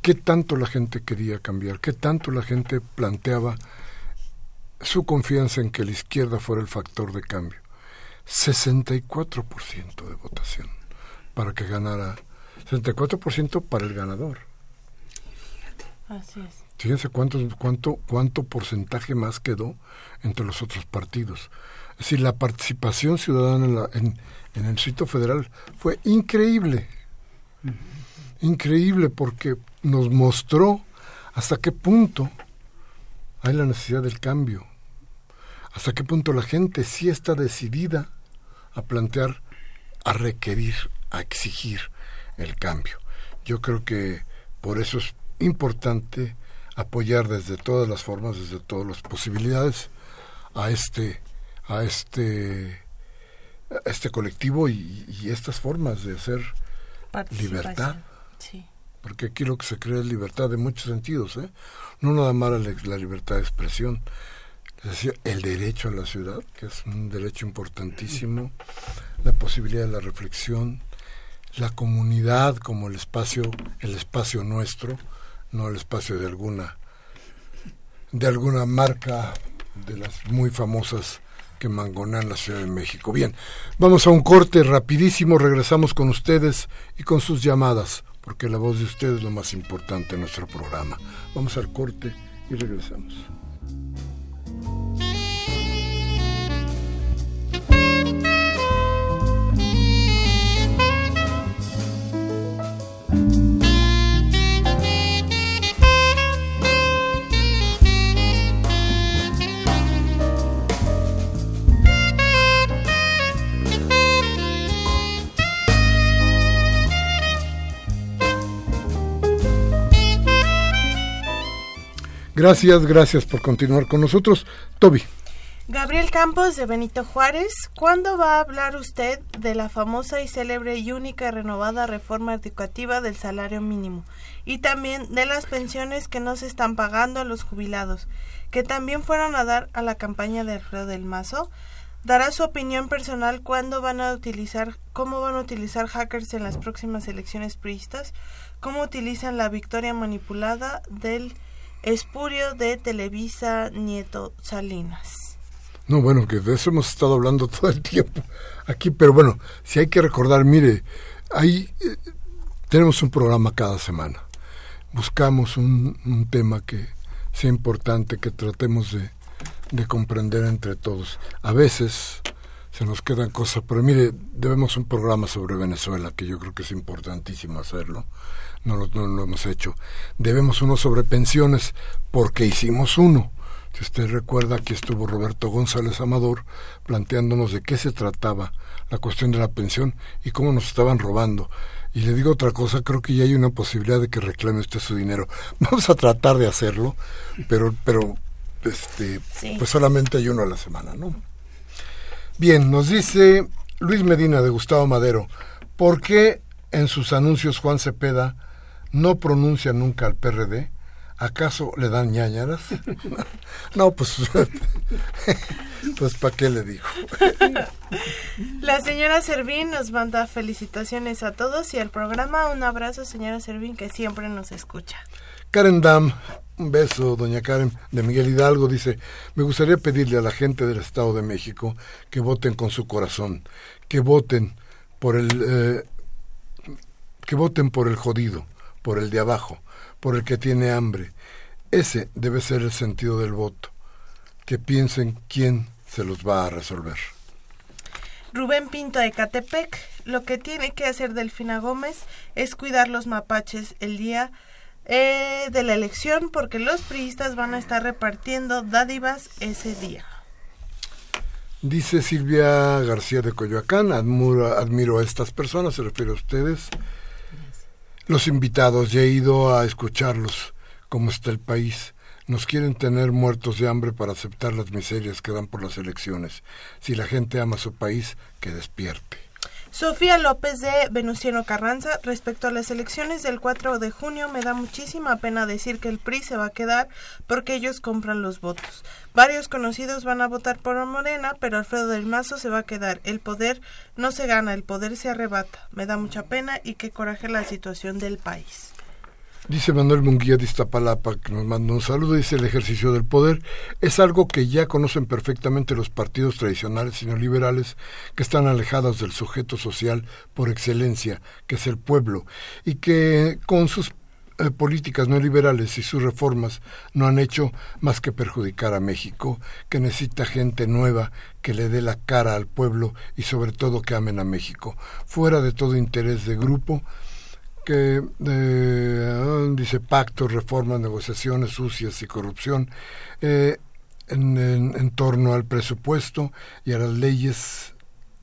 qué tanto la gente quería cambiar, qué tanto la gente planteaba su confianza en que la izquierda fuera el factor de cambio. 64% de votación para que ganara, 64% para el ganador. Así es. Fíjense cuánto, cuánto, cuánto porcentaje más quedó entre los otros partidos. Es decir, la participación ciudadana en, la, en, en el sitio Federal fue increíble. Increíble porque nos mostró hasta qué punto hay la necesidad del cambio, hasta qué punto la gente sí está decidida a plantear, a requerir, a exigir el cambio. Yo creo que por eso es importante apoyar desde todas las formas, desde todas las posibilidades a este a este este colectivo y, estas formas de hacer libertad. Porque aquí lo que se cree es libertad de muchos sentidos, ¿eh? No nada más la, libertad de expresión, es decir, el derecho a la ciudad, que es un derecho importantísimo, la posibilidad de la reflexión, la comunidad como el espacio, el espacio nuestro, no el espacio de alguna de alguna marca de las muy famosas que mangonan la Ciudad de México. Bien, vamos a un corte rapidísimo, regresamos con ustedes y con sus llamadas, porque la voz de ustedes es lo más importante en nuestro programa. Vamos al corte y regresamos. Gracias, gracias por continuar con nosotros. Toby. Gabriel Campos de Benito Juárez, ¿cuándo va a hablar usted de la famosa y célebre y única renovada reforma educativa del salario mínimo y también de las pensiones que no se están pagando a los jubilados, que también fueron a dar a la campaña de Alfredo del Mazo? Dará su opinión personal cuándo van a utilizar, cómo van a utilizar hackers en las próximas elecciones priistas, cómo utilizan la victoria manipulada del Espurio de Televisa Nieto Salinas. No, bueno, que de eso hemos estado hablando todo el tiempo aquí, pero bueno, si hay que recordar, mire, ahí eh, tenemos un programa cada semana. Buscamos un, tema que sea importante, que tratemos de, de comprender entre todos. A veces se nos quedan cosas, pero mire, debemos un programa sobre Venezuela, que yo creo que es importantísimo hacerlo no lo, no lo hemos hecho. Debemos uno sobre pensiones porque hicimos uno. Si usted recuerda, aquí estuvo Roberto González Amador planteándonos de qué se trataba la cuestión de la pensión y cómo nos estaban robando. Y le digo otra cosa, creo que ya hay una posibilidad de que reclame usted su dinero. Vamos a tratar de hacerlo, pero, pero este, pues solamente hay uno a la semana, ¿no? Bien, nos dice Luis Medina de Gustavo Madero, ¿por qué en sus anuncios Juan Cepeda no pronuncia nunca al PRD? ¿Acaso le dan ñañaras? no, pues, pues ¿para qué le digo? La señora Servín nos manda felicitaciones a todos y al programa. Un abrazo, señora Servín, que siempre nos escucha. Karen Dam, un beso, doña Karen, de Miguel Hidalgo, dice, me gustaría pedirle a la gente del Estado de México que voten con su corazón, que voten por el, eh, que voten por el jodido, por el de abajo, por el que tiene hambre. Ese debe ser el sentido del voto. Que piensen quién se los va a resolver. Rubén Pinto de Catepec, lo que tiene que hacer Delfina Gómez es cuidar los mapaches el día eh, de la elección porque los priistas van a estar repartiendo dádivas ese día. Dice Silvia García de Coyoacán, admiro, admiro a estas personas, se refiere a ustedes, los invitados, ya he ido a escucharlos, cómo está el país. Nos quieren tener muertos de hambre para aceptar las miserias que dan por las elecciones. Si la gente ama su país, que despierte. Sofía López de Venustiano Carranza, respecto a las elecciones del 4 de junio, me da muchísima pena decir que el PRI se va a quedar porque ellos compran los votos. Varios conocidos van a votar por Morena, pero Alfredo del Mazo se va a quedar. El poder no se gana, el poder se arrebata. Me da mucha pena y qué coraje la situación del país. Dice Manuel Munguía de Iztapalapa, que nos manda un saludo, dice el ejercicio del poder es algo que ya conocen perfectamente los partidos tradicionales y neoliberales que están alejados del sujeto social por excelencia, que es el pueblo, y que con sus eh, políticas neoliberales y sus reformas no han hecho más que perjudicar a México, que necesita gente nueva que le dé la cara al pueblo y sobre todo que amen a México, fuera de todo interés de grupo, que dice pactos, reformas, negociaciones sucias y corrupción eh, en, torno al presupuesto y a las leyes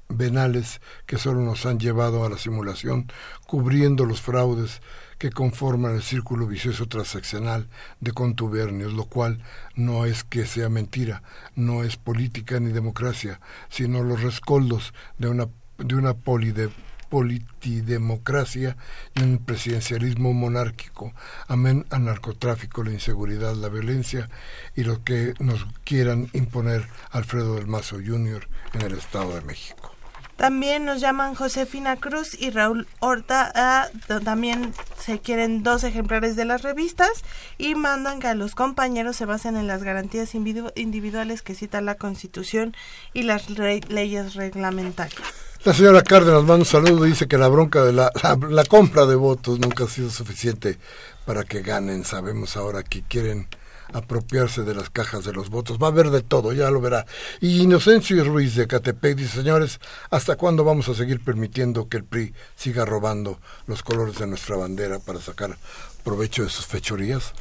venales que solo nos han llevado a la simulación, cubriendo los fraudes que conforman el círculo vicioso transaccional de contubernios, lo cual no es que sea mentira, no es política ni democracia, sino los rescoldos de una, de una polide, politidemocracia y un presidencialismo monárquico. Amén al narcotráfico, la inseguridad, la violencia y lo que nos quieran imponer Alfredo del Mazo Jr. en el Estado de México. También nos llaman Josefina Cruz y Raúl Horta. también se quieren dos ejemplares de las revistas y mandan que a los compañeros se basen en las garantías individuales que cita la Constitución y las leyes reglamentarias. La señora Cárdenas manda un saludo y dice que la bronca de la, la compra de votos nunca ha sido suficiente para que ganen. Sabemos ahora que quieren apropiarse de las cajas de los votos. Va a haber de todo, ya lo verá. Y Inocencio Ruiz de Catepec dice, señores, ¿hasta cuándo vamos a seguir permitiendo que el PRI siga robando los colores de nuestra bandera para sacar provecho de sus fechorías?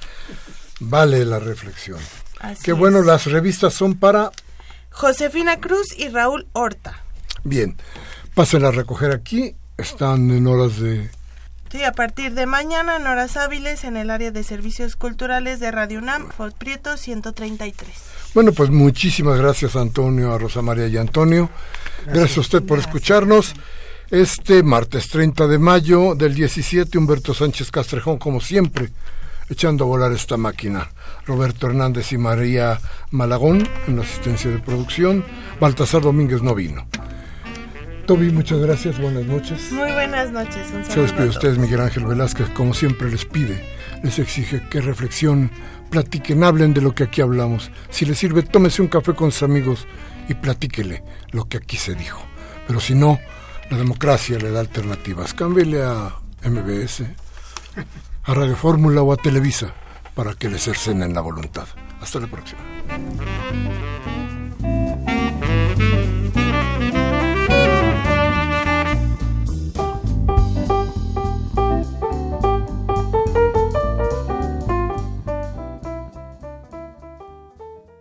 Vale la reflexión. Qué bueno, las revistas son para... Josefina Cruz y Raúl Horta. Bien, pasen a recoger aquí, están en horas de Sí, a partir de mañana en horas hábiles en el área de servicios culturales de Radio UNAM, Fort Prieto 133. Bueno, pues muchísimas gracias Antonio, a Rosa María y Antonio. Gracias, a usted por escucharnos. Este martes 30 de mayo del 17, Humberto Sánchez Castrejón, como siempre, echando a volar esta máquina. Roberto Hernández y María Malagón en la asistencia de producción. Baltasar Domínguez no vino. Toby, muchas gracias, buenas noches. Muy buenas noches, un Se despide usted, Miguel Ángel Velázquez, como siempre les pide, les exige que reflexionen, platiquen, hablen de lo que aquí hablamos. Si les sirve, tómese un café con sus amigos y platíquele lo que aquí se dijo. Pero si no, la democracia le da alternativas. Cámbiale a MBS, a Radio Fórmula o a Televisa para que le cercenen la voluntad. Hasta la próxima.